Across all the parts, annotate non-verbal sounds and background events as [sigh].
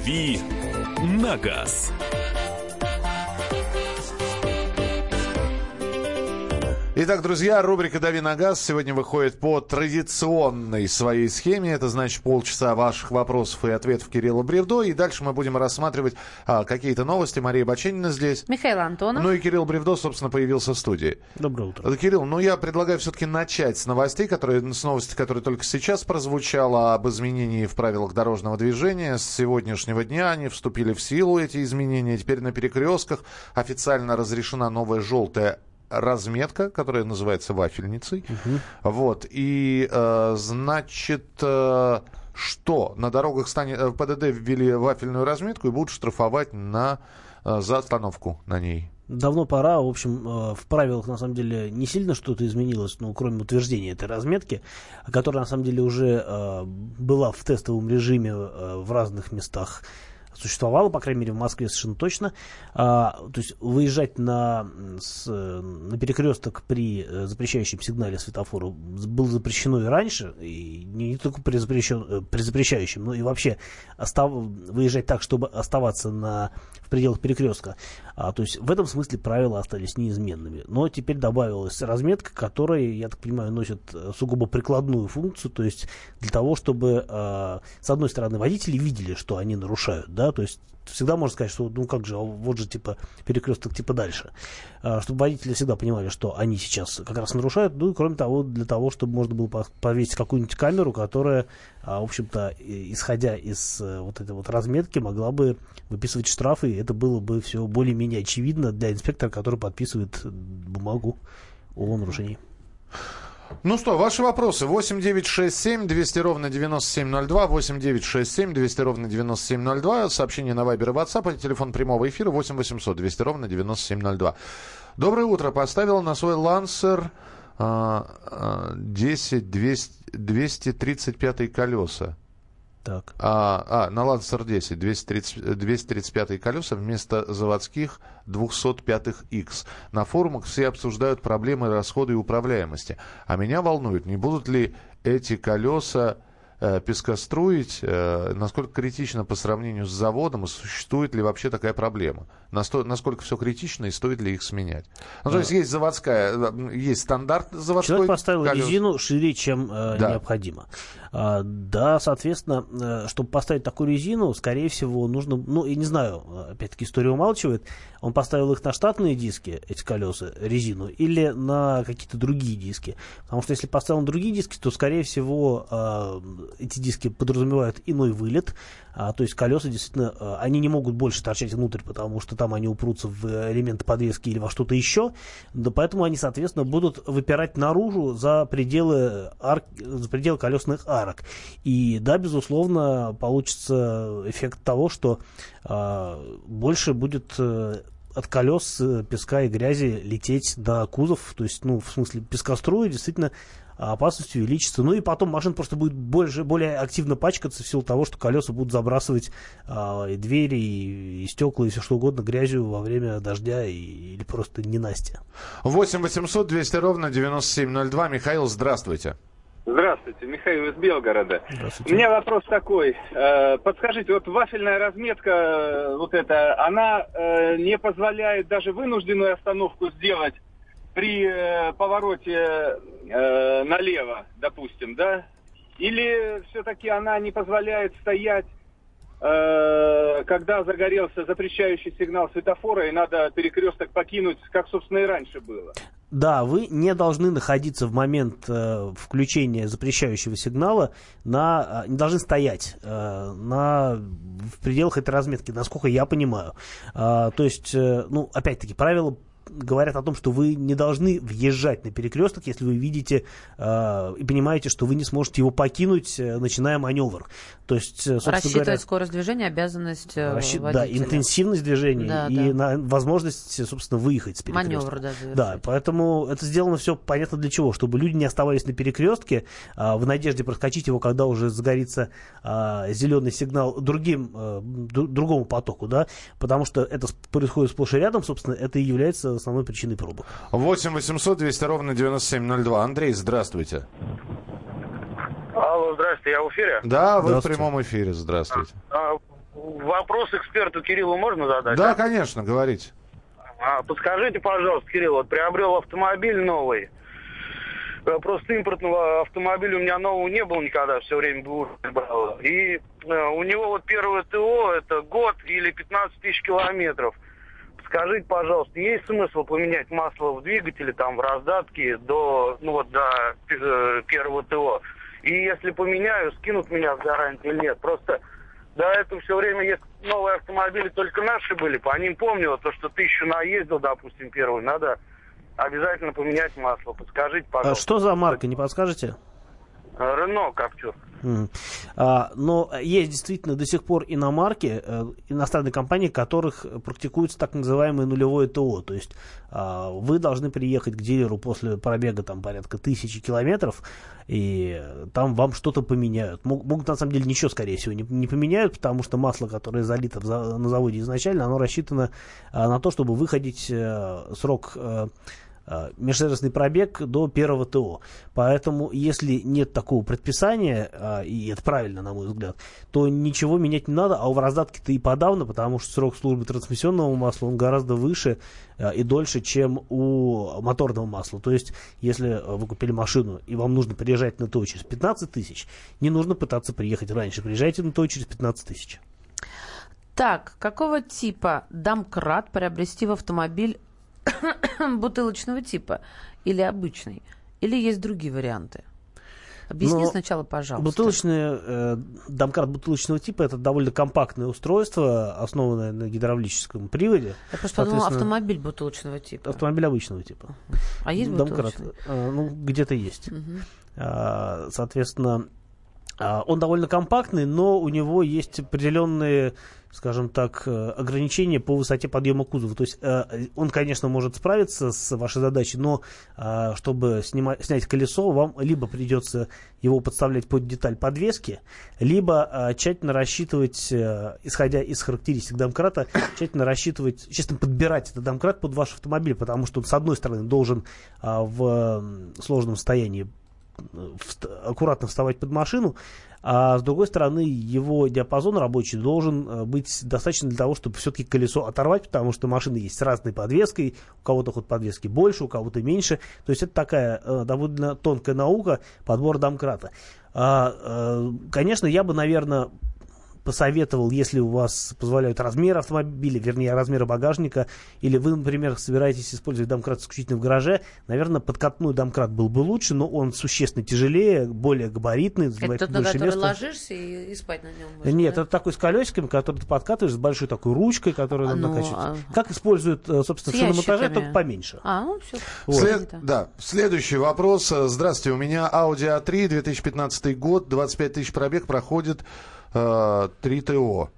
«Дави на газ». Итак, друзья, рубрика «Дави на газ» сегодня выходит по традиционной своей схеме. Это значит полчаса ваших вопросов и ответов Кирилла Бревдо. И дальше мы будем рассматривать а, какие-то новости. Мария Баченина здесь. Михаил Антонов. Ну и Кирилл Бревдо, собственно, появился в студии. Доброе утро. Кирилл, ну я предлагаю все-таки начать с новостей, которые, с новости, которые только сейчас прозвучала об изменении в правилах дорожного движения. С сегодняшнего дня они вступили в силу, эти изменения. Теперь на перекрестках официально разрешена новая желтая разметка, которая называется вафельницей. Угу. Вот. И, э, значит, э, что? На дорогах станет, э, ПДД ввели вафельную разметку и будут штрафовать на, э, за остановку на ней. Давно пора, в общем, э, в правилах на самом деле не сильно что-то изменилось, ну, кроме утверждения этой разметки, которая на самом деле уже э, была в тестовом режиме в разных местах существовало, по крайней мере, в Москве совершенно точно. А, то есть выезжать на, с, на перекресток при э, запрещающем сигнале светофора было запрещено и раньше, и не только при, запрещен, э, при запрещающем, но и вообще остав, выезжать так, чтобы оставаться на, в пределах перекрестка. А, то есть в этом смысле правила остались неизменными. Но теперь добавилась разметка, которая, я так понимаю, носит э, сугубо прикладную функцию, то есть для того, чтобы, а, с одной стороны, водители видели, что они нарушают, да, то есть всегда можно сказать, что ну как же, а вот же типа перекресток типа дальше. А, чтобы водители всегда понимали, что они сейчас как раз нарушают. Ну и кроме того, для того, чтобы можно было повесить какую-нибудь камеру, которая, а, в общем-то, исходя из э, вот этой вот разметки, могла бы выписывать штрафы, и это было бы все более-менее очевидно для инспектора, который подписывает бумагу о нарушении. Ну что, ваши вопросы. 8 9 6 7 200 ровно 9702. 8 9 6 7 200 ровно 9702. Сообщение на Вайбер и WhatsApp. Телефон прямого эфира 8 800 200 ровно 9702. Доброе утро. Поставил на свой лансер а, 10 200, 235 колеса. Так. А, а, на Lancer 10 230, 235 колеса вместо заводских 205 X. На форумах все обсуждают проблемы расхода и управляемости. А меня волнует, не будут ли эти колеса пескоструить, э, насколько критично по сравнению с заводом, и существует ли вообще такая проблема? Насто, насколько все критично и стоит ли их сменять? Ну, то есть есть заводская, э, есть стандарт заводской. Человек поставил колес. резину шире, чем э, да. необходимо. А, да, соответственно, э, чтобы поставить такую резину, скорее всего, нужно, ну, я не знаю, опять-таки история умалчивает, он поставил их на штатные диски, эти колеса, резину, или на какие-то другие диски. Потому что если поставил на другие диски, то, скорее всего, э, эти диски подразумевают иной вылет, а, то есть колеса действительно, э, они не могут больше торчать внутрь, потому что там они упрутся в элементы подвески или во что-то еще, да, поэтому они, соответственно, будут выпирать наружу за пределы, арк, за пределы колесных арок. И да, безусловно, получится эффект того, что э, больше будет э, от колес э, песка и грязи лететь до кузов, то есть, ну, в смысле, пескоструя действительно опасность увеличится. Ну и потом машина просто будет больше, более активно пачкаться в силу того, что колеса будут забрасывать а, и двери, и, и стекла, и все что угодно грязью во время дождя и, или просто ненастья. 8 800 200 ровно 9702. Михаил, здравствуйте. Здравствуйте, Михаил из Белгорода. У меня вопрос такой. Э, подскажите, вот вафельная разметка, э, вот эта, она э, не позволяет даже вынужденную остановку сделать при повороте налево, допустим, да? Или все-таки она не позволяет стоять, когда загорелся запрещающий сигнал светофора, и надо перекресток покинуть, как, собственно, и раньше было? Да, вы не должны находиться в момент э, включения запрещающего сигнала на, э, не должны стоять э, на, в пределах этой разметки, насколько я понимаю. Э, то есть, э, ну, опять-таки, правила говорят о том, что вы не должны въезжать на перекресток, если вы видите э, и понимаете, что вы не сможете его покинуть, э, начиная маневр. То есть, э, Рассчитывать говоря, скорость движения, обязанность э, расщ... Да, интенсивность движения да, и да. На, возможность, собственно, выехать с перекрестка. Маневр даже. Да, поэтому это сделано все понятно для чего. Чтобы люди не оставались на перекрестке э, в надежде проскочить его, когда уже загорится э, зеленый сигнал другим, э, другому потоку, да, потому что это происходит сплошь и рядом, собственно, это и является основной причиной пробок. 8 800 200 ровно 9702. Андрей, здравствуйте. Алло, здравствуйте, я в эфире? Да, вы в прямом эфире, здравствуйте. А, в вопрос эксперту Кириллу можно задать? Да, да? конечно, говорите. А, подскажите, пожалуйста, Кирилл, вот приобрел автомобиль новый. Просто импортного автомобиля у меня нового не было никогда, все время был. И э, у него вот первое ТО, это год или 15 тысяч километров. Скажите, пожалуйста, есть смысл поменять масло в двигателе, там, в раздатке до, ну вот, до э, первого ТО? И если поменяю, скинут меня в гарантию или нет? Просто до этого все время есть новые автомобили, только наши были. По ним помню, то, что тысячу наездил, допустим, первый, надо обязательно поменять масло. Подскажите, а пожалуйста. А что за марка, не подскажете? Рено Каптюр. Но есть действительно до сих пор иномарки, э, иностранные компании, которых практикуется так называемое нулевое ТО. То есть а, вы должны приехать к дилеру после пробега там порядка тысячи километров, и там вам что-то поменяют. Могут, на самом деле ничего, скорее всего, не, поменяют, потому что масло, которое залито на заводе изначально, оно рассчитано а, на то, чтобы выходить а, срок Э, межсервисный пробег до первого ТО. Поэтому, если нет такого предписания, э, и это правильно, на мой взгляд, то ничего менять не надо, а у раздатки-то и подавно, потому что срок службы трансмиссионного масла, он гораздо выше э, и дольше, чем у моторного масла. То есть, если вы купили машину, и вам нужно приезжать на ТО через 15 тысяч, не нужно пытаться приехать раньше. Приезжайте на ТО через 15 тысяч. Так, какого типа домкрат приобрести в автомобиль [coughs] бутылочного типа или обычный? Или есть другие варианты? Объясни Но сначала, пожалуйста. Бутылочный, э, домкрат бутылочного типа это довольно компактное устройство, основанное на гидравлическом приводе. Я просто подумала, автомобиль бутылочного типа. Автомобиль обычного типа. А есть домкрат? Э, ну, где-то есть. Угу. Э, соответственно, он довольно компактный, но у него есть определенные скажем так, э, ограничения по высоте подъема кузова. То есть э, он, конечно, может справиться с вашей задачей, но э, чтобы снимать, снять колесо, вам либо придется его подставлять под деталь подвески, либо тщательно рассчитывать, исходя из характеристик домкрата, тщательно рассчитывать, честно подбирать этот домкрат под ваш автомобиль, потому что он, с одной стороны, должен в сложном состоянии аккуратно вставать под машину, а с другой стороны, его диапазон рабочий должен э, быть достаточно для того, чтобы все-таки колесо оторвать, потому что машины есть с разной подвеской, у кого-то ход подвески больше, у кого-то меньше. То есть это такая э, довольно тонкая наука подбор домкрата. А, э, конечно, я бы, наверное, посоветовал, если у вас позволяют размер автомобиля, вернее, размеры багажника, или вы, например, собираетесь использовать домкрат исключительно в гараже, наверное, подкатной домкрат был бы лучше, но он существенно тяжелее, более габаритный, занимает Это тот, больше на который места. ложишься и, и спать на нем можно, Нет, да? это такой с колесиками, который ты подкатываешь, с большой такой ручкой, которую а, надо ну, накачивать. А... Как используют, э, собственно, в шиномонтаже, только поменьше. А, ну все. Вот. След... Да, следующий вопрос. Здравствуйте, у меня Audi A3, 2015 год, 25 тысяч пробег, проходит э, 3 ТО.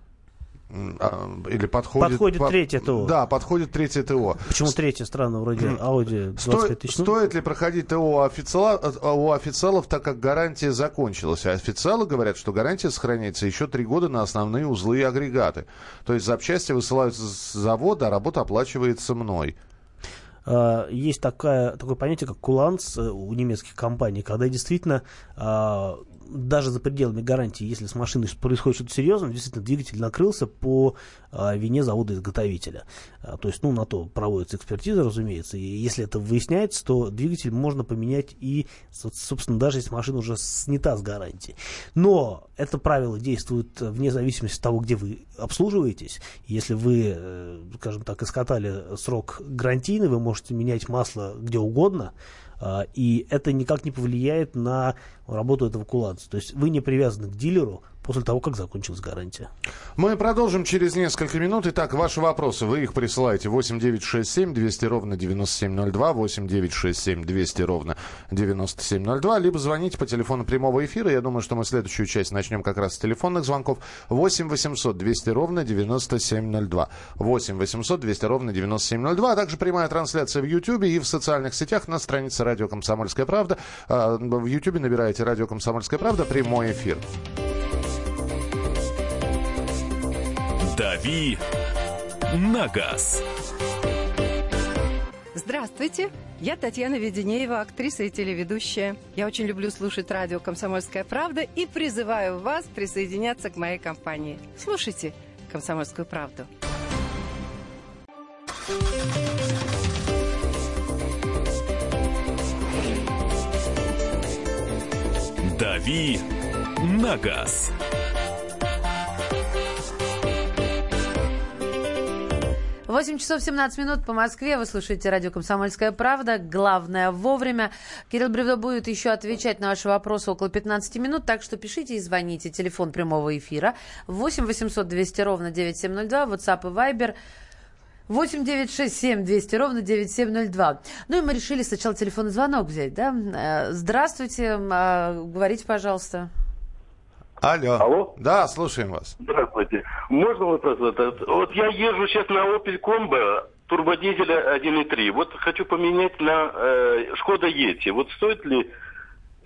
А, или подходит... Подходит по, третье ТО. Да, подходит третье ТО. Почему третье странно, вроде Audi 25 тысяч? Стоит ли проходить ТО у, официала, у официалов, так как гарантия закончилась? А официалы говорят, что гарантия сохраняется еще три года на основные узлы и агрегаты. То есть запчасти высылаются с завода, а работа оплачивается мной. А, есть такая, такое понятие, как куланс э, у немецких компаний, когда действительно а, даже за пределами гарантии, если с машиной происходит что-то серьезное, действительно двигатель накрылся по а, вине завода-изготовителя. А, то есть, ну, на то проводится экспертиза, разумеется, и если это выясняется, то двигатель можно поменять и, собственно, даже если машина уже снята с гарантии. Но это правило действует вне зависимости от того, где вы обслуживаетесь. Если вы, э, скажем так, искатали срок гарантийный, вы можете менять масло где угодно, и это никак не повлияет на работу этого куланца. То есть вы не привязаны к дилеру, после того, как закончилась гарантия. Мы продолжим через несколько минут. Итак, ваши вопросы, вы их присылаете 8 9 6 7 200 ровно 9702, 8 9 6 7 200 ровно 9702, либо звоните по телефону прямого эфира. Я думаю, что мы следующую часть начнем как раз с телефонных звонков. 8 800 200 ровно 9702. 8 800 200 ровно 9702, а также прямая трансляция в YouTube и в социальных сетях на странице радио «Комсомольская правда». А, в YouTube набираете «Радио Комсомольская правда» прямой эфир. «Дави на газ». Здравствуйте, я Татьяна Веденеева, актриса и телеведущая. Я очень люблю слушать радио «Комсомольская правда» и призываю вас присоединяться к моей компании. Слушайте «Комсомольскую правду». «Дави на газ». Восемь часов 17 минут по Москве. Вы слушаете радио «Комсомольская правда». Главное вовремя. Кирилл Бревдо будет еще отвечать на ваши вопросы около 15 минут, так что пишите и звоните. Телефон прямого эфира 8 800 200 ровно 9702, WhatsApp и Viber 8 9 6 7 200 ровно 9702. Ну и мы решили сначала телефонный звонок взять, да? Э, здравствуйте, э, говорите, пожалуйста. Алло. Алло? Да, слушаем вас. Здравствуйте. Можно вопрос? Вот, вот я езжу сейчас на Opel Combo турбодизеля 1.3. Вот хочу поменять на э, Шкода Ети. Вот стоит ли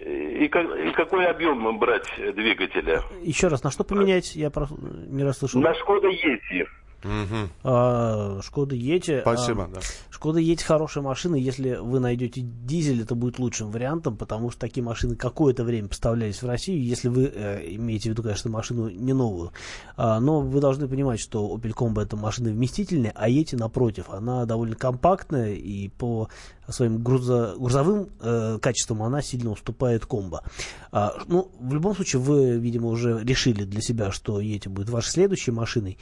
э, и, как, и какой объем брать двигателя? Еще раз, на что поменять? Я не расслышал. На Шкода Ети. А, Шкода Ети. Спасибо, а, да. Шкода Ети хорошая машина. Если вы найдете дизель, это будет лучшим вариантом, потому что такие машины какое-то время поставлялись в Россию, если вы э, имеете в виду, конечно, машину не новую. А, но вы должны понимать, что Opel Combo это машина вместительная, а Ети напротив, она довольно компактная и по своим грузо- грузовым э, качествам она сильно уступает комбо. А, ну, в любом случае, вы, видимо, уже решили для себя, что Ети будет вашей следующей машиной.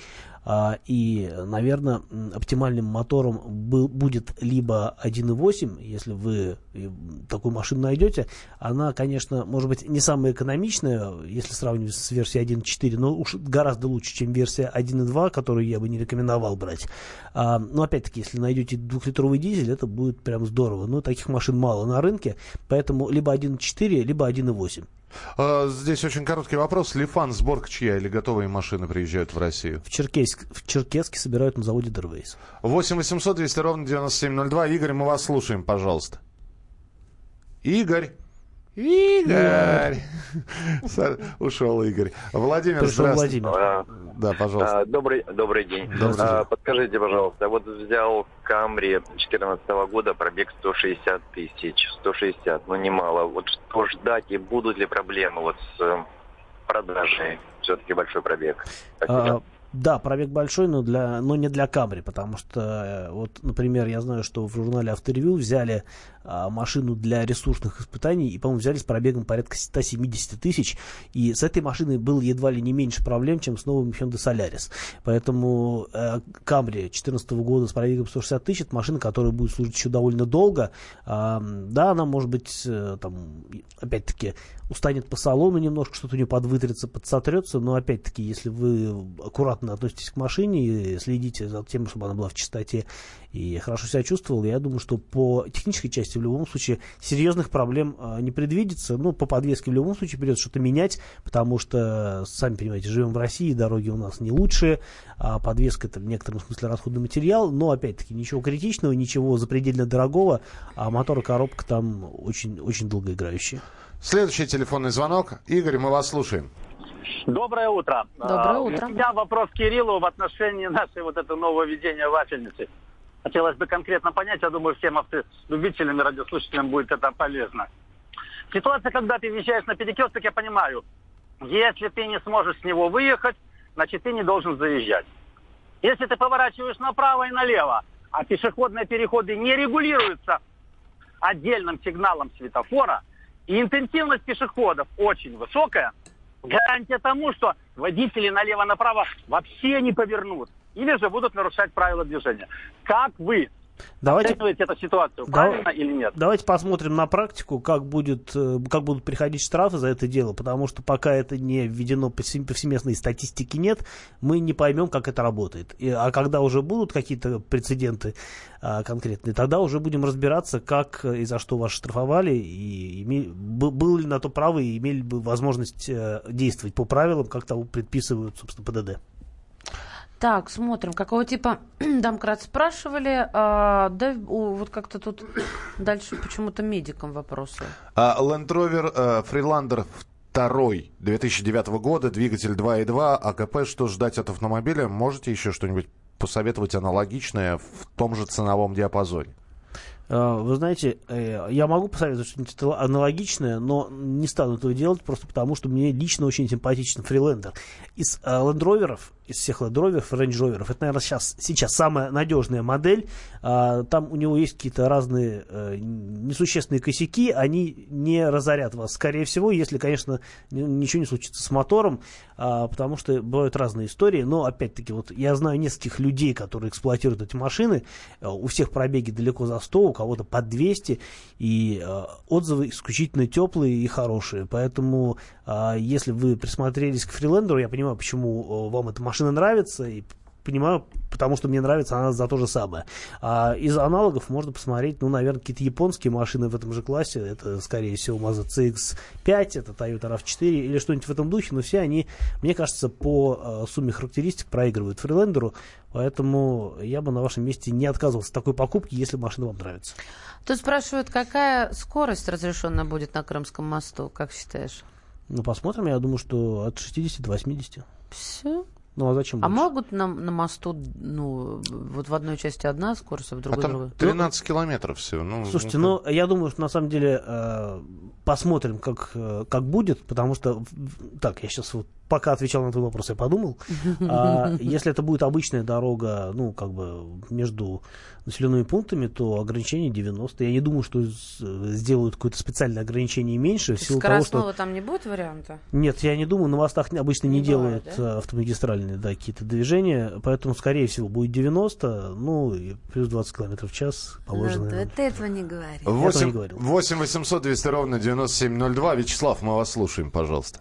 А, и, наверное, оптимальным мотором был, будет либо 1.8, если вы э, такую машину найдете. Она, конечно, может быть не самая экономичная, если сравнивать с версией 1.4, но уж гораздо лучше, чем версия 1.2, которую я бы не рекомендовал брать. А, но опять-таки, если найдете двухлитровый дизель, это будет прям здорово. Но таких машин мало на рынке, поэтому либо 1.4, либо 1.8. А, Здесь очень короткий вопрос. Лифан, сборка чья или готовые машины приезжают в Россию? В, Черкесск, в Черкесске собирают на заводе Дервейс. 8 800 200 ровно 9702. Игорь, мы вас слушаем, пожалуйста. Игорь. Игорь. Ушел Игорь. Владимир, Пришел здравствуйте. Владимир. А, Да, пожалуйста. а, Добрый, добрый день. Добрый А, день. Подскажите, пожалуйста, вот взял Камри 2014 года, пробег 160 тысяч, 160, ну немало. Вот что ждать и будут ли проблемы вот с э, продажей? Все-таки большой пробег. Спасибо. А, да, пробег большой, но, для, но не для Камри, потому что, э, вот, например, я знаю, что в журнале Авторевью взяли машину для ресурсных испытаний и, по-моему, взяли с пробегом порядка 170 тысяч, и с этой машиной было едва ли не меньше проблем, чем с новым Hyundai Solaris. Поэтому э, Камри 2014 года с пробегом 160 тысяч, это машина, которая будет служить еще довольно долго. А, да, она, может быть, э, там, опять-таки, устанет по салону немножко, что-то у нее подвытрится, подсотрется, но, опять-таки, если вы аккуратно относитесь к машине и следите за тем, чтобы она была в чистоте и хорошо себя чувствовала, я думаю, что по технической части в любом случае серьезных проблем э, не предвидится. Ну, по подвеске в любом случае придется что-то менять, потому что, сами понимаете, живем в России, дороги у нас не лучшие, а подвеска это в некотором смысле расходный материал, но, опять-таки, ничего критичного, ничего запредельно дорогого, а мотор и коробка там очень, очень долгоиграющие. Следующий телефонный звонок. Игорь, мы вас слушаем. Доброе утро. Доброе А, утро. У меня вопрос Кириллу в отношении нашей вот этого нового введения вафельницы. Хотелось бы конкретно понять, я думаю, всем автолюбителям и радиослушателям будет это полезно. Ситуация, когда ты въезжаешь на перекресток, я понимаю, если ты не сможешь с него выехать, значит, ты не должен заезжать. Если ты поворачиваешь направо и налево, а пешеходные переходы не регулируются отдельным сигналом светофора, и интенсивность пешеходов очень высокая, гарантия тому, что водители налево-направо вообще не повернут. Или же будут нарушать правила движения. Как вы Давайте оцениваете эту ситуацию? Да- Правильно или нет? Давайте посмотрим на практику, как, будет, э, как будут приходить штрафы за это дело, потому что пока это не введено повсем- повсеместной статистики нет, мы не поймем, как это работает. И, а когда уже будут какие-то прецеденты а, конкретные, тогда уже будем разбираться, как и за что вас штрафовали, и име- б- было ли на то право, и имели бы возможность э, действовать по правилам, как того предписывают, собственно, ПДД. Так, смотрим, какого типа [clears throat] домкрат спрашивали. А, да, у- вот как-то тут дальше почему-то медикам вопросы. А, Land Rover э, Freelander 2 2009 года, двигатель 2.2, АКП. Что ждать от автомобиля? Можете еще что-нибудь посоветовать аналогичное в том же ценовом диапазоне? А, Вы знаете, э, я могу посоветовать что-нибудь аналогичное, но не стану этого делать, просто потому что мне лично очень симпатичен фрилендер. Из э, Land Rover'ов из всех Range Rover. Это, наверное, сейчас, сейчас самая надежная модель. А, там у него есть какие-то разные а, несущественные косяки. Они не разорят вас, скорее всего, если, конечно, ничего не случится с мотором, а, потому что бывают разные истории. Но, опять-таки, вот я знаю нескольких людей, которые эксплуатируют эти машины. А, у всех пробеги далеко за 100, у кого-то под 200. И а, отзывы исключительно теплые и хорошие. Поэтому, а, если вы присмотрелись к фрилендеру, я понимаю, почему вам эта машина нравится, и понимаю, потому что мне нравится она за то же самое. А из аналогов можно посмотреть, ну, наверное, какие-то японские машины в этом же классе. Это, скорее всего, Mazda CX-5, это Toyota RAV4 или что-нибудь в этом духе. Но все они, мне кажется, по э, сумме характеристик проигрывают Фрилендеру. Поэтому я бы на вашем месте не отказывался от такой покупки, если машина вам нравится. Тут спрашивают, какая скорость разрешенная будет на Крымском мосту, как считаешь? Ну, посмотрим. Я думаю, что от 60 до 80. Все? Ну а зачем? А больше? могут на, на мосту, ну, вот в одной части одна скорость, а в другой а там другая? 13 ну, километров всего. Ну, Слушайте, ну, ну я думаю, что на самом деле э, посмотрим, как, э, как будет, потому что, так, я сейчас вот пока отвечал на твой вопрос, я подумал. [laughs] А, если это будет обычная дорога, ну, как бы между населенными пунктами, то ограничение 90. Я не думаю, что сделают какое-то специальное ограничение меньше. В силу того, что... там не будет варианта? Нет, я не думаю. На мостах обычно не, не делают да? автомагистральные да, какие-то движения, поэтому, скорее всего, будет 90, ну, и плюс 20 км в час положено. Ну, ты этого не говорил. 8, 8 800 200 ровно 9702. Вячеслав, мы вас слушаем, пожалуйста.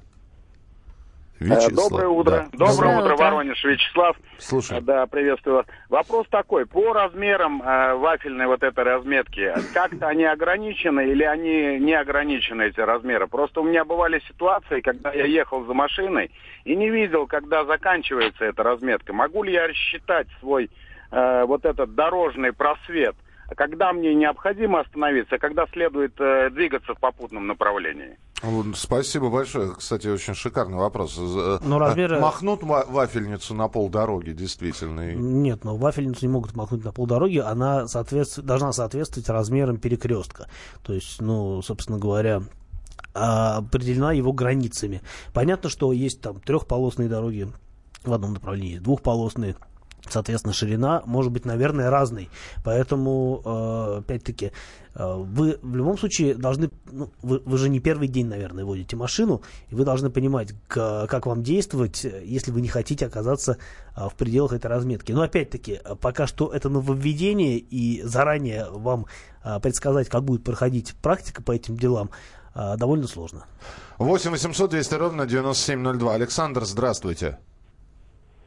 Вячеслав. Э, доброе утро. Да. Доброе утро, Воронеж, Вячеслав. Слушай. Да, приветствую вас. Вопрос такой. По размерам э, вафельной вот этой разметки, как-то они ограничены или они не ограничены, эти размеры? Просто у меня бывали ситуации, когда я ехал за машиной и не видел, когда заканчивается эта разметка. Могу ли я рассчитать свой э, вот этот дорожный просвет? когда мне необходимо остановиться, когда следует э, двигаться в попутном направлении. Спасибо большое. Кстати, очень шикарный вопрос. Но ну, размеры... Махнут вафельницу на полдороги, действительно? Нет, но вафельницу не могут махнуть на полдороги. Она соответств... должна соответствовать размерам перекрестка. То есть, ну, собственно говоря, определена его границами. Понятно, что есть там трехполосные дороги в одном направлении, двухполосные Соответственно, ширина может быть, наверное, разной. Поэтому, э, опять-таки, э, вы в любом случае должны... Ну, вы, вы же не первый день, наверное, водите машину, и вы должны понимать, к, как вам действовать, если вы не хотите оказаться э, в пределах этой разметки. Но, опять-таки, пока что это нововведение, и заранее вам предсказать, как будет проходить практика по этим делам, довольно сложно. 8 800 200 ровно 9702. Александр, здравствуйте.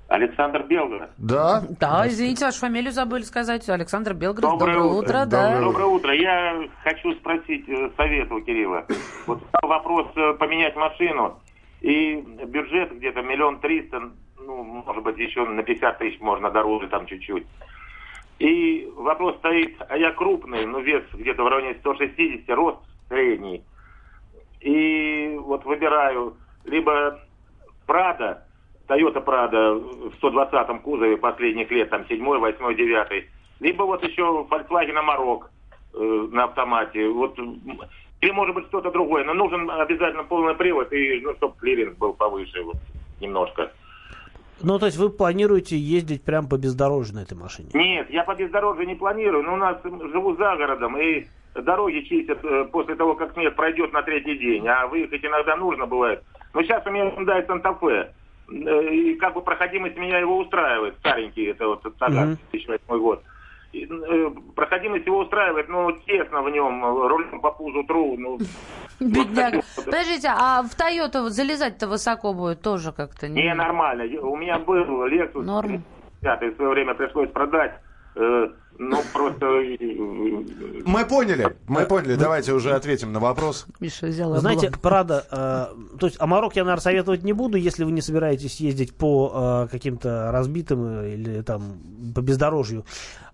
Александр Белгород. Да? Да, извините, вашу фамилию забыли сказать. Александр Белгород, доброе, доброе утро. утро да. Доброе утро. Я хочу спросить э, совет у Кирилла. Вот стал вопрос э, поменять машину, и бюджет где-то миллион триста, ну, может быть, еще на 50 тысяч можно дороже там чуть-чуть. И вопрос стоит, а я крупный, ну, вес где-то в районе 160, рост средний. И вот выбираю либо Прада, Toyota Prado в 120-м кузове последних лет, там 7 8 9 либо вот еще Volkswagen Amarok э, на автомате. Вот, или может быть что-то другое. Но нужен обязательно полный привод и, ну, чтобы клиренс был повыше вот, немножко. Ну, то есть вы планируете ездить прямо по бездорожью на этой машине? Нет, я по бездорожью не планирую. Но у нас живу за городом, и дороги чистят э, после того, как снег пройдет на третий день. А выехать иногда нужно бывает. Но сейчас у меня Hyundai Santa Fe. Э, и как бы проходимость меня его устраивает, старенький, это вот mm-hmm. 2008 год. И, э, проходимость его устраивает, но тесно в нем, рулем по пузу тру, ну... [laughs] Бедняга. Вот Подождите, а в Тойоту залезать-то высоко будет тоже как-то? Не, не нормально. У меня был Lexus. Норм. В свое время пришлось продать. Э, ну, просто... Мы поняли, мы поняли. Давайте уже ответим на вопрос. Миша взял Знаете, Прада, э, то есть Амарок я, наверное, советовать не буду, если вы не собираетесь ездить по э, каким-то разбитым или там по бездорожью.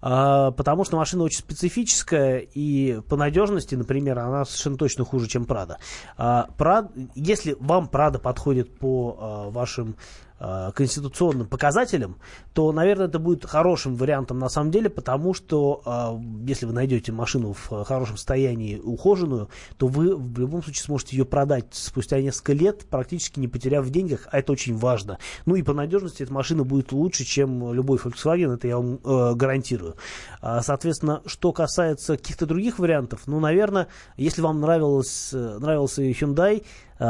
Э, потому что машина очень специфическая, и по надежности, например, она совершенно точно хуже, чем Прада. Э, Прад, если вам Прада подходит по э, вашим э, конституционным показателям, то, наверное, это будет хорошим вариантом на самом деле, потому что э, если вы найдете машину в хорошем состоянии, ухоженную, то вы в любом случае сможете ее продать спустя несколько лет, практически не потеряв в деньгах, а это очень важно. Ну и по надежности эта машина будет лучше, чем любой Volkswagen, это я вам э, гарантирую. А, соответственно, что касается каких-то других вариантов, ну, наверное, если вам нравилось, э, нравился Hyundai,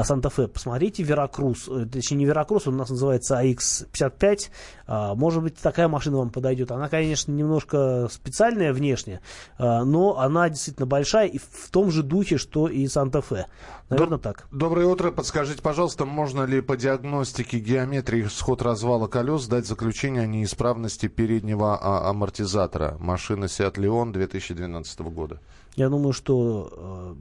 Санта-Фе, посмотрите Веракрус, э, точнее не Веракрус, он у нас называется AX55, а, может быть такая машина вам подойдет, она, конечно, немножко специальная внешне, а, но она действительно большая и в том же духе, что и Санта-Фе, наверное Доб- так. Доброе утро, подскажите, пожалуйста, можно ли по диагностике геометрии сход развала колес дать заключение о неисправности переднего а, амортизатора? Машины Seat Leon 2012 года? Я думаю, что э,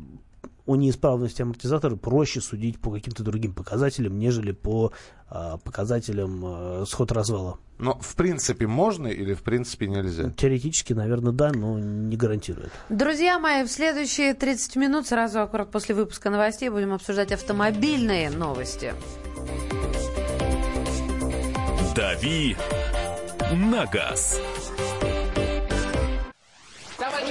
о неисправности амортизатора проще судить по каким-то другим показателям, нежели по э, показателям э, сход развала. Но в принципе можно или в принципе нельзя? Теоретически, наверное, да, но не гарантирует. Друзья мои, в следующие 30 минут, сразу аккурат после выпуска новостей, будем обсуждать автомобильные новости. «Дави на газ». Товарищ!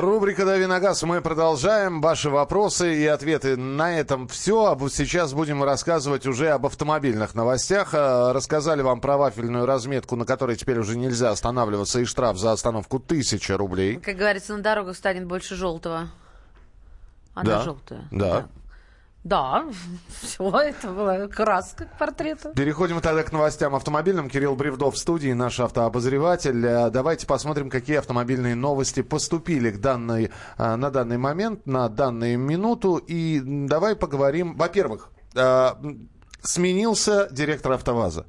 Рубрика «Дави на газ». Мы продолжаем. Ваши вопросы и ответы на этом все. А сейчас будем рассказывать уже об автомобильных новостях. Э, Рассказали вам про вафельную разметку, на которой теперь уже нельзя останавливаться, и штраф за остановку 1000 рублей. Как говорится, на дорогах станет больше желтого. Она Да. желтая. Да. Да, [laughs] все, это была краска к портрету. Переходим тогда к новостям автомобильным. Кирилл Бревдов в студии, наш автообозреватель. Э, Давайте посмотрим, какие автомобильные новости поступили к данной, э, на данный момент, на данную минуту. И давай поговорим. Во-первых, э, сменился директор АвтоВАЗа.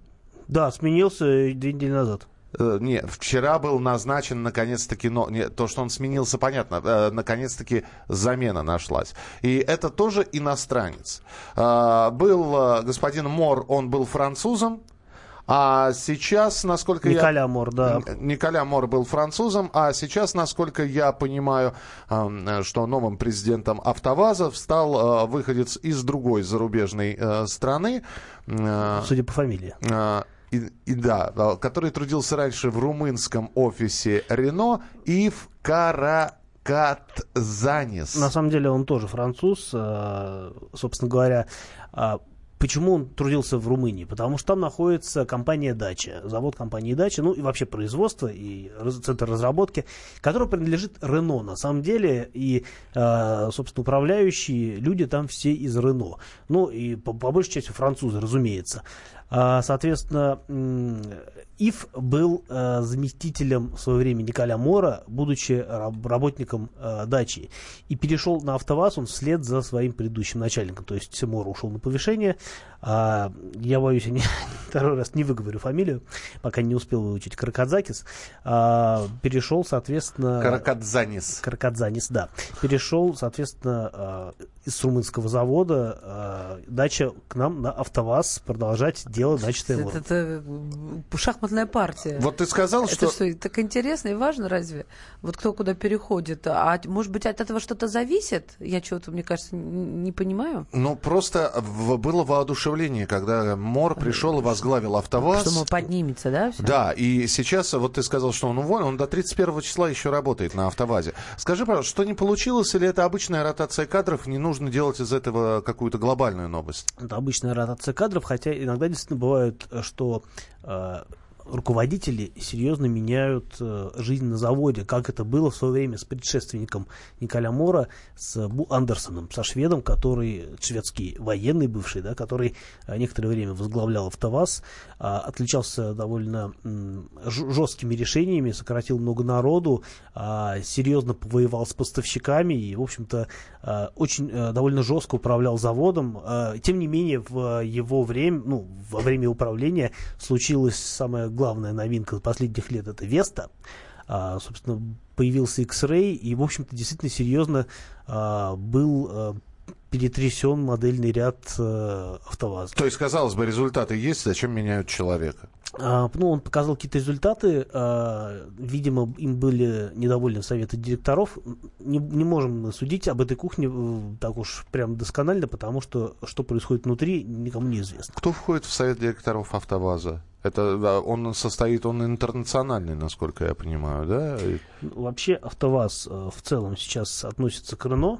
Да, сменился две недели назад. Э, Нет, вчера был назначен наконец-таки, но, нет, то, что он сменился, понятно, э, наконец-таки замена нашлась. И это тоже иностранец. Э, был господин Мор, он был французом, а сейчас, насколько я... Николя Мор, да. Николя Мор был французом, а сейчас, насколько я понимаю, что новым президентом АвтоВАЗа стал э, выходец из другой зарубежной э, страны. Э, Судя по фамилии. И, и да, который трудился раньше в румынском офисе Рено Ив Каракатзанис. На самом деле он тоже француз, э, собственно говоря. А Почему он трудился в Румынии? Потому что там находится компания «Дача», завод компании «Дача», ну и вообще производство и центр разработки, который принадлежит Рено на самом деле, и, э, собственно, управляющие люди там все из Рено. Ну и по, по большей части французы, разумеется. А, Соответственно, Ив был э, заместителем в свое время Николя Мора, будучи раб- работником э, дачи, и перешел на АвтоВАЗ он вслед за своим предыдущим начальником. То есть Мор ушел на повышение. А, я боюсь, я не, [laughs] второй раз не выговорю фамилию, пока не успел выучить Каракадзакис. А, перешел, соответственно... Каракадзанис. Каракадзанис, да. Перешел, соответственно, из румынского завода э, дача к нам на АвтоВАЗ продолжать дело начатое Это, это, э, шахматная партия. Вот ты сказал, это что... что, так интересно и важно разве? Вот кто куда переходит. А может быть от этого что-то зависит? Я чего-то, мне кажется, не понимаю. Ну, просто было воодушевление, когда Мор пришел и возглавил АвтоВАЗ. Что, мол, поднимется, да? всё? Да, и сейчас, вот ты сказал, что он уволен, он до 31 числа еще работает на АвтоВАЗе. Скажи, пожалуйста, что не получилось, или это обычная ротация кадров, не нужно делать из этого какую-то глобальную новость? Это обычная ротация кадров, хотя иногда действительно бывает, э, что э, руководители серьезно меняют э, жизнь на заводе, как это было в свое время с предшественником Николя Мора, с Бу Андерсоном, со шведом, который, шведский военный бывший, да, который э, некоторое время возглавлял АвтоВАЗ, э, отличался довольно жесткими решениями, сократил много народу, э, серьезно повоевал с поставщиками и, в общем-то, э, очень э, довольно жестко управлял заводом. Тем не менее, в его время, ну, во время управления случилась самая главная новинка последних лет это Веста. А, собственно, появился X-Ray, и, в общем-то, действительно серьезно а, был а, перетрясен модельный ряд э, АвтоВАЗа. То есть, казалось бы, результаты есть, зачем меняют человека? А, ну, он показал какие-то результаты. А, видимо, им были недовольны советы директоров. Не, не можем судить об этой кухне э, так уж прям досконально, потому что что происходит внутри, никому не известно. Кто входит в совет директоров АвтоВАЗа? Это да, он состоит, он интернациональный, насколько я понимаю, да? Вообще АвтоВАЗ э, в целом сейчас относится к Рено.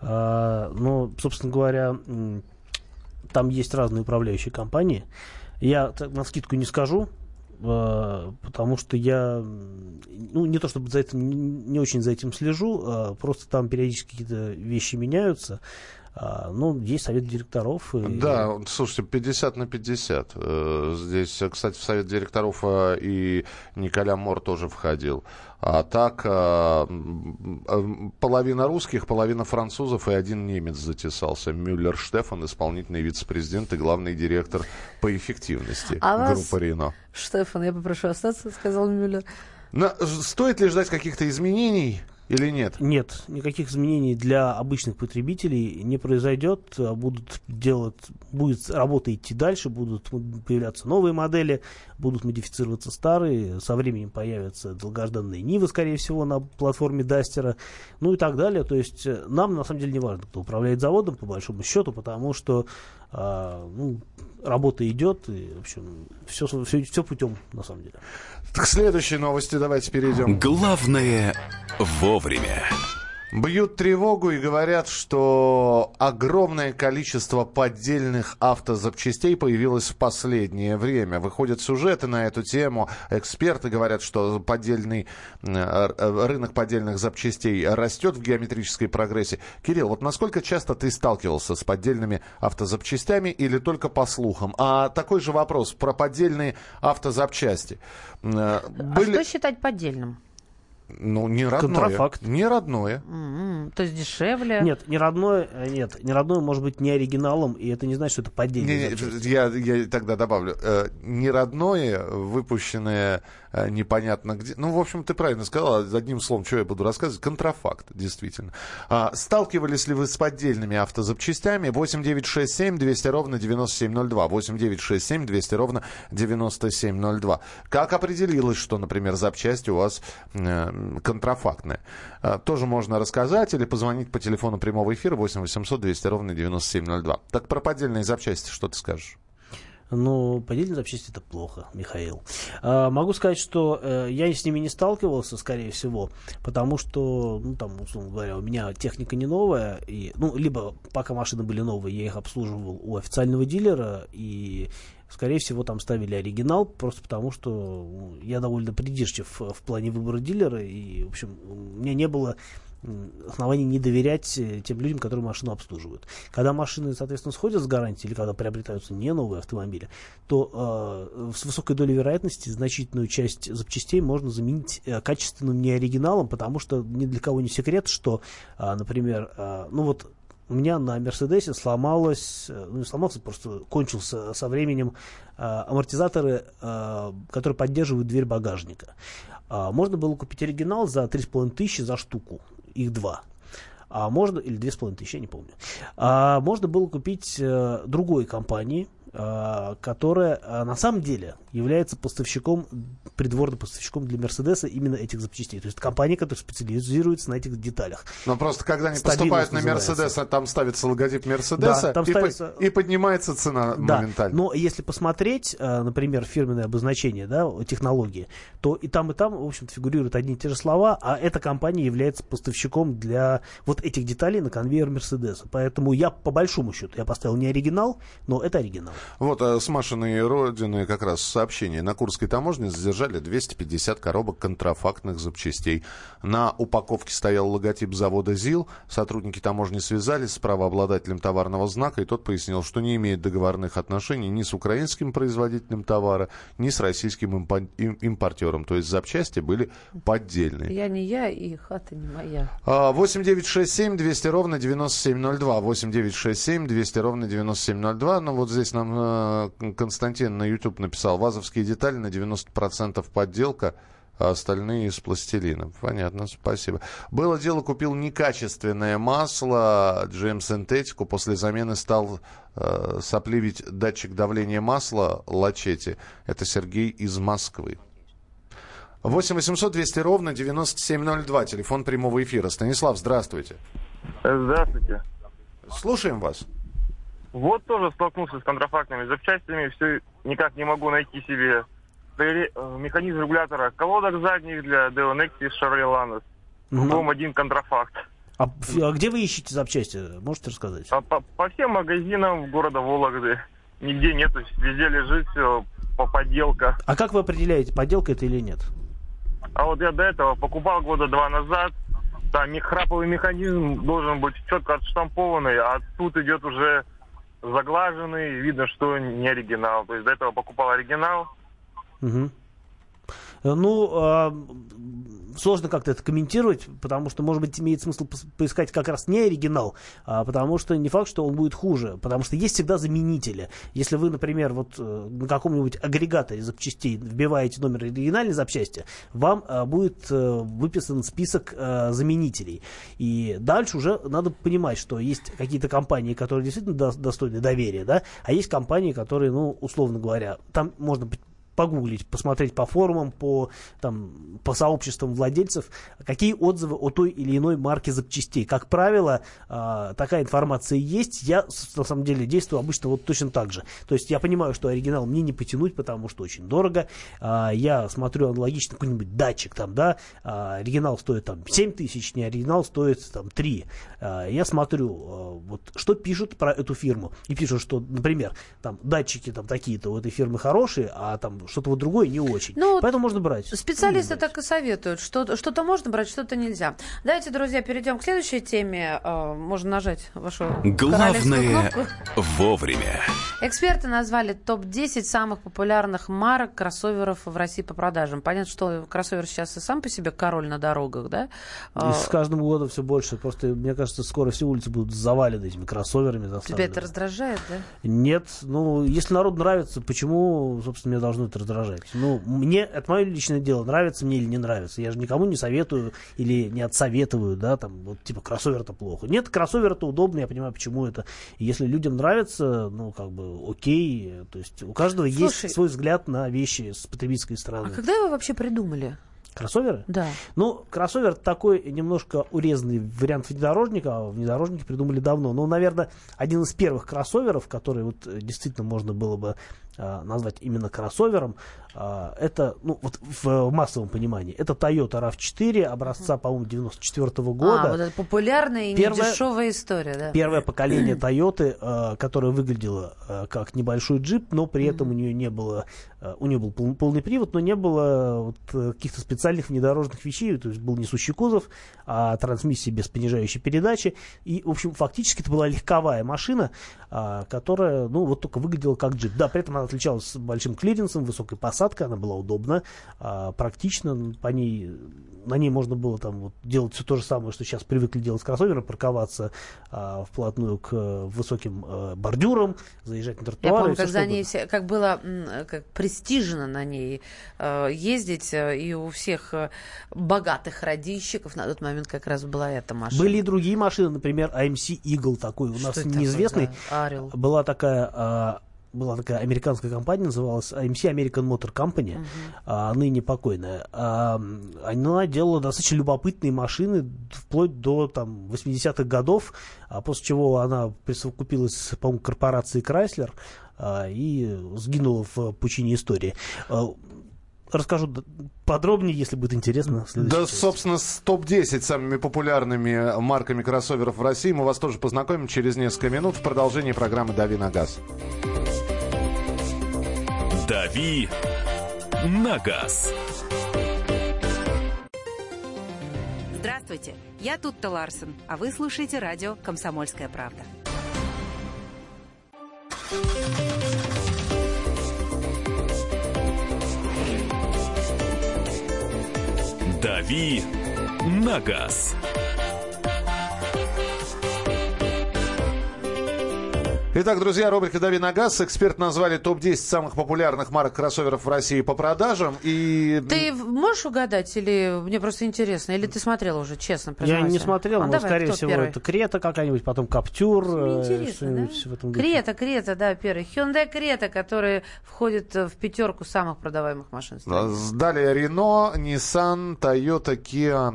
А, но, собственно говоря, там есть разные управляющие компании. Я на скидку не скажу, а, потому что я, ну, не то чтобы за этим, не очень за этим слежу, а просто там периодически какие-то вещи меняются. А, ну, есть совет директоров. И... Да, слушайте, 50 на 50. Э, здесь, кстати, в совет директоров э, и Николя Мор тоже входил. А так э, половина русских, половина французов и один немец затесался. Мюллер Штефан, исполнительный вице-президент и главный директор по эффективности а группы вас, Рено. Штефан, я попрошу остаться, сказал Мюллер. Но стоит ли ждать каких-то изменений? Или нет? Нет, никаких изменений для обычных потребителей не произойдет. Будут делать, будет работа идти дальше, будут появляться новые модели, будут модифицироваться старые. Со временем появятся долгожданные Нивы, скорее всего, на платформе Дастера, ну и так далее. То есть э, нам на самом деле не важно, кто управляет заводом, по большому счету, потому что а, ну, работа идет, и, в общем, все, все, все путем, на самом деле. К следующей новости давайте перейдем. Главное вовремя. Бьют тревогу и говорят, что огромное количество поддельных автозапчастей появилось в последнее время. Выходят сюжеты на эту тему. Эксперты говорят, что поддельный, э, рынок поддельных запчастей растет в геометрической прогрессии. Кирилл, вот насколько часто ты сталкивался с поддельными автозапчастями или только по слухам? А такой же вопрос про поддельные автозапчасти. Э, были... А что считать поддельным? Ну, не родное. Контрафакт. Не родное. Mm-hmm. То есть дешевле? Нет, не родное, э, нет, не родное может быть не оригиналом, и это не значит, что это. Не, не, я, я тогда добавлю. Э, не родное, выпущенное непонятно где. Ну, в общем, ты правильно сказал, одним словом, что я буду рассказывать. Контрафакт, действительно. А, сталкивались ли вы с поддельными автозапчастями? 8 9 6 7 200 ровно 9702. 8 9 6 7 200 ровно 9702. Как определилось, что, например, запчасти у вас контрафактное. А, тоже можно рассказать или позвонить по телефону прямого эфира 8 800 200 ровно 9702. Так про поддельные запчасти что ты скажешь? Ну, поддельные запчасти это плохо, Михаил. А, могу сказать, что э, я с ними не сталкивался, скорее всего, потому что, ну, там, условно говоря, у меня техника не новая, и, ну, либо пока машины были новые, я их обслуживал у официального дилера, и скорее всего, там ставили оригинал, просто потому что я довольно придирчив в плане выбора дилера, и, в общем, у меня не было оснований не доверять э, тем людям, которые машину обслуживают. Когда машины, соответственно, сходят с гарантии или когда приобретаются не новые автомобили, то э, с высокой долей вероятности значительную часть запчастей можно заменить э, качественным неоригиналом, потому что ни для кого не секрет, что, э, например, э, ну вот у меня на Мерседесе сломалось, э, ну не сломался, просто кончился со временем э, амортизаторы, э, которые поддерживают дверь багажника. Э, можно было купить оригинал за 3,5 тысячи за штуку, их два. А можно, или 2,5 тысячи, я не помню. А можно было купить э, другой компании, которая э, на самом деле является поставщиком, придворным поставщиком для Мерседеса именно этих запчастей. То есть компания, которая специализируется на этих деталях. Но просто когда они поступают на Мерседес, а там ставится логотип Мерседеса, да, там и, ставится... по- и поднимается цена да. моментально. Но если посмотреть, например, фирменное обозначение да, технологии, то и там, и там, в общем-то, фигурируют одни и те же слова, а эта компания является поставщиком для вот этих деталей на конвейер Мерседеса. Поэтому я, по большому счету, я поставил не оригинал, но это оригинал. Вот э, с Машиной Родины как раз сообщение. На Курской таможне задержали 250 коробок контрафактных запчастей. На упаковке стоял логотип завода ЗИЛ. Сотрудники таможни связались с правообладателем товарного знака, и тот пояснил, что не имеет договорных отношений ни с украинским производителем товара, ни с российским импо- им- импортером. То есть запчасти были поддельные. Я не я, и хата не моя. А, 8 9 6 7 200 ровно 9702. 8 9 6 7 200 ровно 9702. Ну, вот здесь нам Константин на YouTube написал. Вазовские детали на 90% подделка, а остальные из пластилина. Понятно, спасибо. Было дело, купил некачественное масло GM синтетику. После замены стал э, сопливить датчик давления масла Лачети. Это Сергей из Москвы. 8 800 200 ровно 9702. Телефон прямого эфира. Станислав, здравствуйте. Здравствуйте. Слушаем вас. Вот тоже столкнулся с контрафактными запчастями, все никак не могу найти себе э, механизм регулятора колодок задних для Deo Nexus Chevrolet Lanos. Кругом один контрафакт. А, а где вы ищете запчасти? Можете рассказать? А по, по всем магазинам города Вологды нигде нету, везде лежит все по подделка. А как вы определяете, подделка это или нет? А вот я до этого покупал года два назад, там храповый механизм должен быть четко отштампованный, а тут идет уже заглаженный, видно, что не оригинал. То есть до этого покупал оригинал, Мгм. Э, Ну, а, сложно как-то это комментировать, потому что, может быть, имеет смысл поискать как раз не оригинал, а потому что не факт, что он будет хуже, потому что есть всегда заменители. Если вы, например, вот э, на каком-нибудь агрегаторе запчастей вбиваете номер оригинальной запчасти, вам а, будет э, выписан список заменителей. И дальше уже надо понимать, что есть какие-то компании, которые действительно до- достойны доверия, да, а есть компании, которые, ну, условно говоря, там можно погуглить, посмотреть по форумам, по, там, по сообществам владельцев, какие отзывы о той или иной марке запчастей. Как правило, а, такая информация есть. Я, на самом деле, действую обычно вот точно так же. То есть я понимаю, что оригинал мне не потянуть, потому что очень дорого. А, я смотрю аналогично какой-нибудь датчик, там, да, а, оригинал стоит там 7 тысяч, не оригинал стоит там 3. А, я смотрю, вот, что пишут про эту фирму. И пишут, что, например, там датчики там такие-то у этой фирмы хорошие, а там что-то вот другое не очень. Ну, Поэтому можно брать. Специалисты так и советуют, что что-то можно брать, что-то нельзя. Давайте, друзья, перейдем к следующей теме. Э, Можно нажать вашу Главное вовремя. Эксперты назвали топ-10 самых популярных марок кроссоверов в России по продажам. Понятно, что кроссовер сейчас и сам по себе король на дорогах, да? И А, с каждым годом все больше. Просто, мне кажется, скоро все улицы будут завалены этими кроссоверами. Тебя это раздражает, да? Нет, ну, если народу нравится, почему, собственно, меня должно это раздражать? Ну, мне, это мое личное дело, нравится мне или не нравится. Я же никому не советую или не отсоветую, да, там, вот, типа, кроссовер это плохо. Нет, кроссовер это удобно, я понимаю, почему это. И если людям нравится, ну, как бы, окей, то есть у каждого Слушай, есть свой взгляд на вещи с потребительской стороны. А когда его вообще придумали? Кроссоверы? Да. Ну, кроссовер такой немножко урезанный вариант внедорожника, а внедорожники придумали давно. Ну, наверное, один из первых кроссоверов, который вот э, действительно можно было бы назвать именно кроссовером, а, это, ну, вот в, массовом понимании, это Toyota RAV4 образца, по-моему, 94 года. А, вот это популярная и Первое- недешевая история, да? Первое [clears throat] поколение Toyota, которое выглядело как небольшой джип, но при этом у нее не было, у нее был пол- полный привод, но не было вот, э, каких-то специальных внедорожных вещей, то есть был несущий кузов, а трансмиссия без понижающей передачи. И, в общем, фактически это была легковая машина, а, которая, ну, вот только выглядела как джип. Да, при этом она отличалась большим клиренсом, высокой посадкой, она была удобна, а, практично, по ней, на ней можно было там вот делать все то же самое, что сейчас привыкли делать с кроссовером, парковаться а, вплотную к высоким э, бордюрам, заезжать на Я тротуары. помню, всё как, за ней все, как было как престижно на ней э, ездить, э, и у всех э, богатых родильщиков на тот момент как раз была эта машина. Были и другие машины, например, AMC Eagle такой, у Что нас это такое, неизвестный. да? Была такая а, была такая американская компания, называлась AMC American Motor Company, а, ныне покойная. А, она делала достаточно любопытные машины вплоть до там, 80-х годов, а после чего она присовокупилась, по-моему, корпорации Chrysler а, и сгинула в пучине истории. А, Расскажу подробнее, если будет интересно. Да, части. собственно, с топ-10 самыми популярными марками кроссоверов в России мы вас тоже познакомим через несколько минут в продолжении программы «Дави на газ». «Дави на газ». Здравствуйте, я Тутта Ларсен, а вы слушаете радио «Комсомольская правда». «Дави на газ». Итак, друзья, рубрика «Дави на газ». Эксперт назвали топ-10 самых популярных марок кроссоверов в России по продажам. И... Ты можешь угадать, или мне просто интересно, или ты смотрел уже, честно, Я признавайся? не смотрел, А но, давай, скорее всего, первый? это Крета какая-нибудь, потом Каптюр. Э, интересно, да? в этом духе. Крета, Крета, да, первый. Hyundai Крета, который входит э, в пятерку самых продаваемых машин. Далее Рено, Nissan, Toyota, Kia,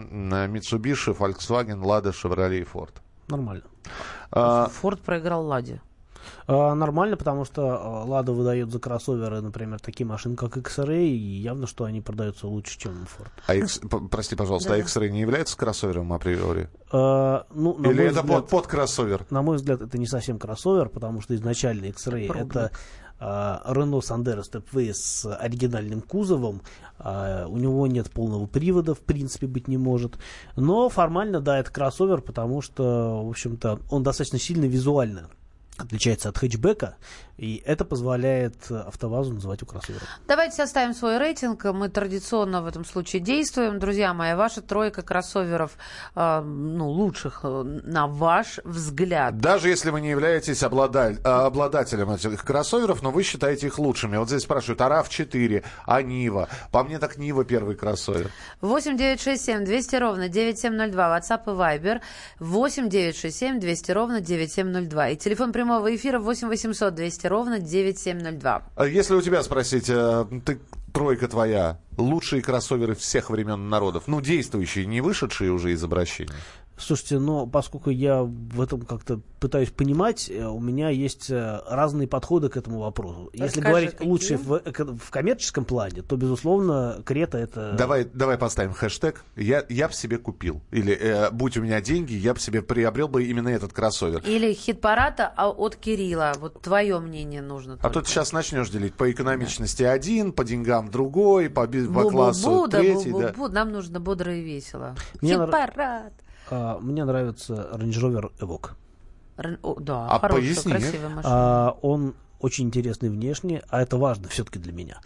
Mitsubishi, Volkswagen, Lada, Chevrolet и Ford. Нормально. А, Форд проиграл Ладе. А, Нормально, потому что а, Лада выдает за кроссоверы, например, такие машины, как X-Ray, и явно, что они продаются лучше, чем Ford. а X- прости, пожалуйста, а X-Ray не является кроссовером априори? А, ну, на Или мой это взгляд- под, под кроссовер? На мой взгляд, это не совсем кроссовер, потому что изначально X-Ray это а, Renault Sandero Stepway с оригинальным кузовом. У него нет полного привода, в принципе, быть не может. Но формально, да, это кроссовер, потому что, в общем-то, он достаточно сильно визуально отличается от хэтчбека, и это позволяет э, АвтоВАЗу называть его кроссовером. Давайте составим свой рейтинг. Мы традиционно в этом случае действуем. Друзья мои, ваша тройка кроссоверов э, ну, лучших, э, на ваш взгляд. Даже если вы не являетесь обладаль- а, обладателем этих кроссоверов, но вы считаете их лучшими. Вот здесь спрашивают, а RAV4, а Нива? По мне так Нива первый кроссовер. 8 9 6 7 200 ровно 9702. WhatsApp и Viber 8 9 6 7 200 ровно 9702. И телефон прямого эфира 8 800 200 ровно 9702. А Если у тебя спросить, э, ты тройка твоя, лучшие кроссоверы всех времен народов, ну, действующие, не вышедшие уже из обращения. Слушайте, но поскольку я в этом как-то пытаюсь понимать, э, у меня есть э, разные подходы к этому вопросу. Если Расскажи, говорить какие? лучше в, эко- в коммерческом плане, то, безусловно, Крета это... Давай, давай поставим хэштег «Я, я б себе купил». Или э, «Будь у меня деньги, я бы себе приобрел бы именно этот кроссовер». Или хит-парада а от Кирилла. Вот твое мнение нужно. А тут сейчас начнешь делить по экономичности один, по деньгам другой, по, по классу да, третий. да. Нам нужно бодро и весело. Мне нрав- Хит-парад. А, мне нравится Range Rover Evoque. Рен- о, Да, А хорошая, поясни. красивая машина. А, он очень интересный внешне, а это важно все-таки для меня.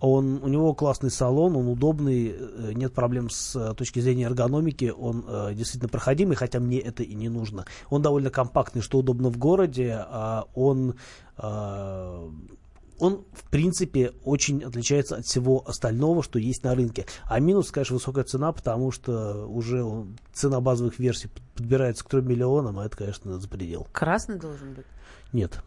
Он, у него классный салон, он удобный, э, нет проблем с э, точки зрения эргономики, он э, действительно проходимый, хотя мне это и не нужно. Он довольно компактный, что удобно в городе, а он, э, он в принципе очень отличается от всего остального, что есть на рынке. А минус, конечно, высокая цена, потому что уже он- цена базовых версий подбирается к 3 миллионам, а это, конечно, за предел. Красный должен быть. Нет.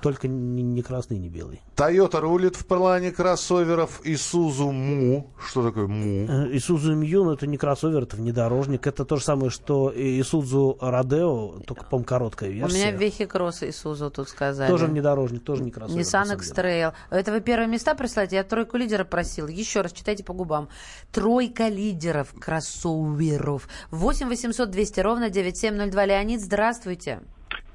Только не, не красный, не белый. Toyota рулит в плане кроссоверов Isuzu Mu. Что такое Mu? Э, Isuzu Mu, ну, это не кроссовер, это внедорожник. Это то же самое, что и Isuzu Rodeo, только, по короткая У версия. меня Вехи Кросс и Сузу тут сказали. Тоже внедорожник, тоже не кроссовер. Nissan. X-Trail. Это вы первые места присылаете? Я тройку лидеров просил. Еще раз читайте по губам. Тройка лидеров кроссоверов. 8 800 200 ровно 9702. Леонид, здравствуйте.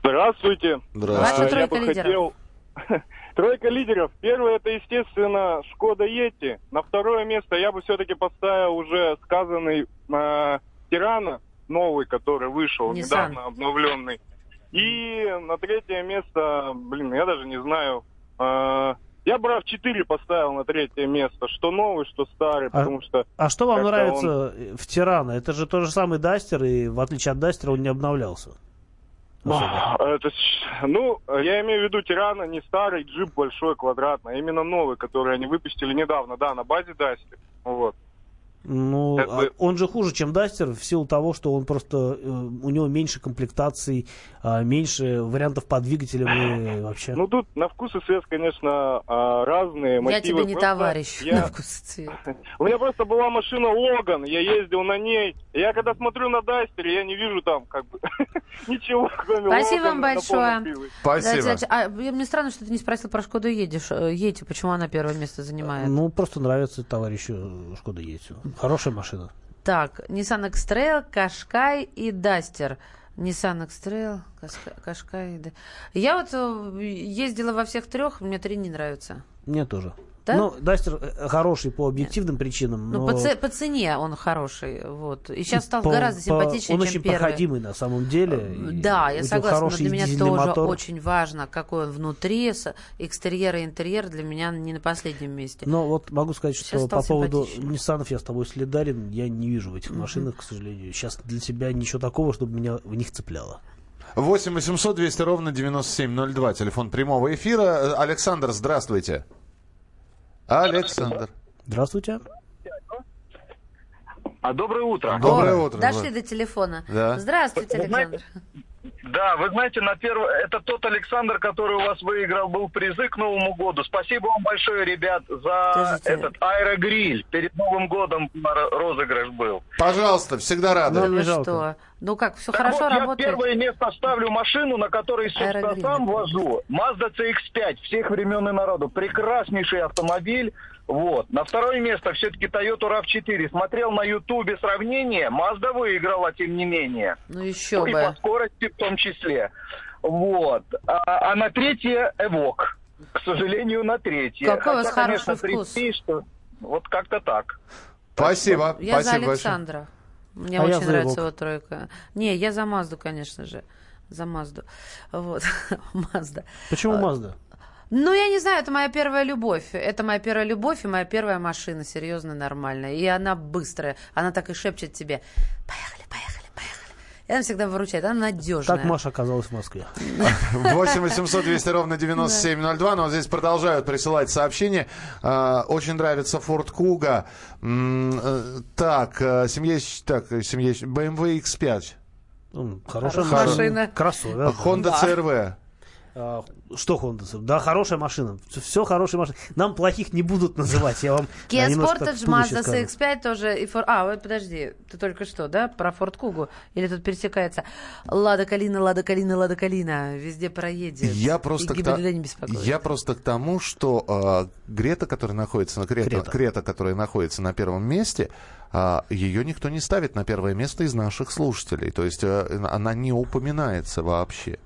Здравствуйте. Ваша А, тройка я бы лидеров. хотел... [laughs] Тройка лидеров. Первое, это, естественно, Шкода Ети. На второе место я бы все-таки поставил уже сказанный э, Тирана, новый, который вышел, Nissan. недавно обновленный. И на третье место, блин, я даже не знаю, э, я бы RAV4 поставил на третье место, что новый, что старый, А- потому что... А что вам нравится в Тирана? Это же тот же самый Дастер, и в отличие от Дастера он не обновлялся. Это, ну, я имею в виду Тирана, не старый джип большой, квадратный, а именно новый, который они выпустили недавно, да, на базе Дастер. Вот. Ну, Как бы- а он же хуже, чем Дастер, в силу того, что он просто э, у него меньше комплектаций, а, меньше вариантов по двигателям и вообще. Ну, тут на вкус и цвет, конечно, а, разные Я мотивы. тебе не Просто товарищ я- на вкус и цвет. [laughs] У меня просто была машина Логан, я ездил на ней. Я когда смотрю на Дастере, я не вижу там как бы [laughs] ничего, кроме Спасибо вам большое. Спасибо. А, мне странно, что ты не спросил про Шкоду едешь. э, Едете, почему она первое место занимает? Ну, просто нравится товарищу Шкода Ети. Хорошая машина. Так, Nissan X-Trail, Кашкай и Дастер. Nissan X-Trail, Кашкай. и Да- Я вот э, ездила во всех трех, мне три не нравятся. Мне тоже. Да? Ну, Дастер э, хороший по объективным причинам, Ну, но... по, це- по цене он хороший, вот. И сейчас стал по- гораздо по- симпатичнее, Он чем очень первый. проходимый на самом деле. и Да, я у него согласна, но для меня тоже мотор. очень важно, какой он внутри, с- экстерьер и интерьер для меня не на последнем месте. Но вот могу сказать, Сейчас что по поводу. Ниссанов я с тобой солидарен. Я не вижу в этих Мгм. машинах, к сожалению. Сейчас для себя ничего такого, чтобы меня в них цепляло. 8 800 200 ровно 9702, телефон прямого эфира. Александр, здравствуйте. Александр. Здравствуйте. А доброе утро. Доброе О, утро. Дошли до телефона. Да. Здравствуйте, Вы Александр. Да, вы знаете, на первое, это тот Александр, который у вас выиграл был призы к Новому году. Спасибо вам большое, ребят, за Подождите. этот аэрогриль. Перед Новым годом ро- розыгрыш был. Пожалуйста, всегда рады. Да вы что? Ну как, все Так хорошо вот, я работает? первое место ставлю машину, на которой, собственно, сам вожу. Mazda CX-5 всех времен и народу. Прекраснейший автомобиль. Вот. На второе место все-таки Toyota RAV4. Смотрел на Ютубе сравнение. Mazda выиграла, тем не менее. Ну еще Ну, и бы. по скорости в том числе. Вот. А, а на третье Эвок. К сожалению, на третье. Какой у вас Хотя, конечно, хороший вкус. престиж, что вот как-то так. Спасибо. Я за Спасибо Александра. Мне А очень нравится его тройка. Не, я за Мазду, конечно же. За Мазду. [laughs] Вот. [laughs] Мазда. Почему А, Мазда? Ну, я не знаю, это моя первая любовь. Это моя первая любовь и моя первая машина, серьезно, нормальная. И она быстрая. Она так и шепчет тебе, поехали, поехали. И она всегда выручает, она надежная. Так Маша оказалась в Москве. 8 800 200 ровно 9702. Но здесь продолжают присылать сообщения. А, Очень нравится Ford Kuga. М, э, Так, э, семье... Так, семье... BMW X5. М, Хорошая Хоро- машина. Кроссовер. Honda. CRV. Что Honda? Да, хорошая машина. Все хорошие машины. Нам плохих не будут называть. Я вам а, Kia Sportage, Mazda скажу. CX-5 тоже. И Ford... А, вот подожди, ты только что, да, про Ford Kugu? Или тут пересекается Лада Калина, Лада Калина, Лада Калина. Везде проедет. Я просто, И к не беспокоит. я просто к тому, что э, Грета, которая находится на Крета, Крета. Крета, которая находится на первом месте, а, ее никто не ставит на первое место из наших слушателей. То есть э, она не упоминается вообще.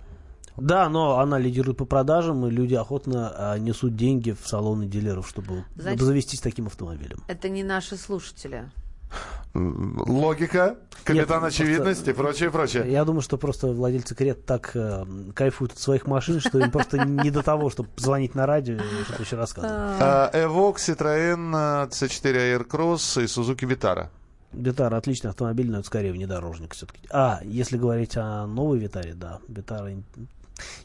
Да, но она лидирует по продажам, и люди охотно а, несут деньги в салоны дилеров, чтобы Значит- обзавестись таким автомобилем. Это не наши слушатели. Логика, капитан Нет, очевидности и просто- прочее, прочее. Я думаю, что просто владельцы Крет так э, кайфуют от своих машин, что им просто не до того, чтобы звонить на радио и что-то еще рассказывать. А, Evoque, Citroën, э, C4 Aircross и Suzuki Vitara. Витара отличный автомобиль, но это скорее внедорожник все-таки. А, если говорить о новой Витаре, да, Витара...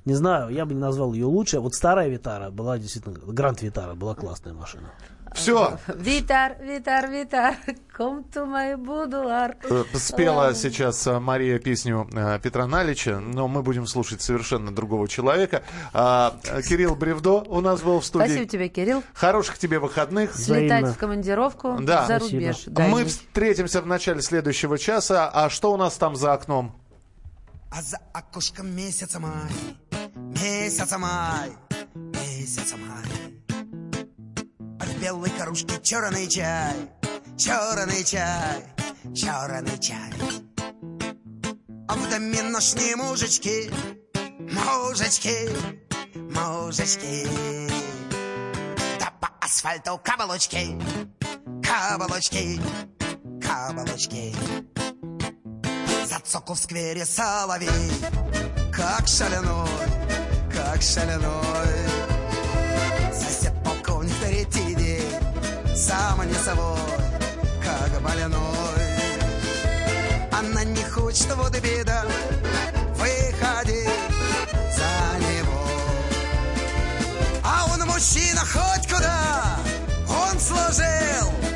Не знаю, я бы не назвал ее лучше. Вот старая Витара была действительно... Гранд Витара была классная машина. Все, Витар, Витар, Витар, come to my boudoir. Э, Спела сейчас э, Мария песню э, Петра Налича, но мы будем слушать совершенно другого человека. А, э, Кирилл Бревдо у нас был в студии. Спасибо тебе, Кирилл. Хороших тебе выходных. Слетать в командировку Да. за Спасибо. рубеж. Мы дальний. встретимся в начале следующего часа. А что у нас там за окном? А за окошком месяца май, месяца май, месяца май. А в белой кружке черный чай, черный чай, черный чай. А в доме ночные мужички, мужички, мужички. Да по асфальту каблучки, каблучки, каблучки. Зацоку в сквере соловей, как шаляной, как шаляной. Сосед полковник третий день, сам не собой, как больной. Она не хочет, вот и беда, выходи за него. А он мужчина хоть куда, он служил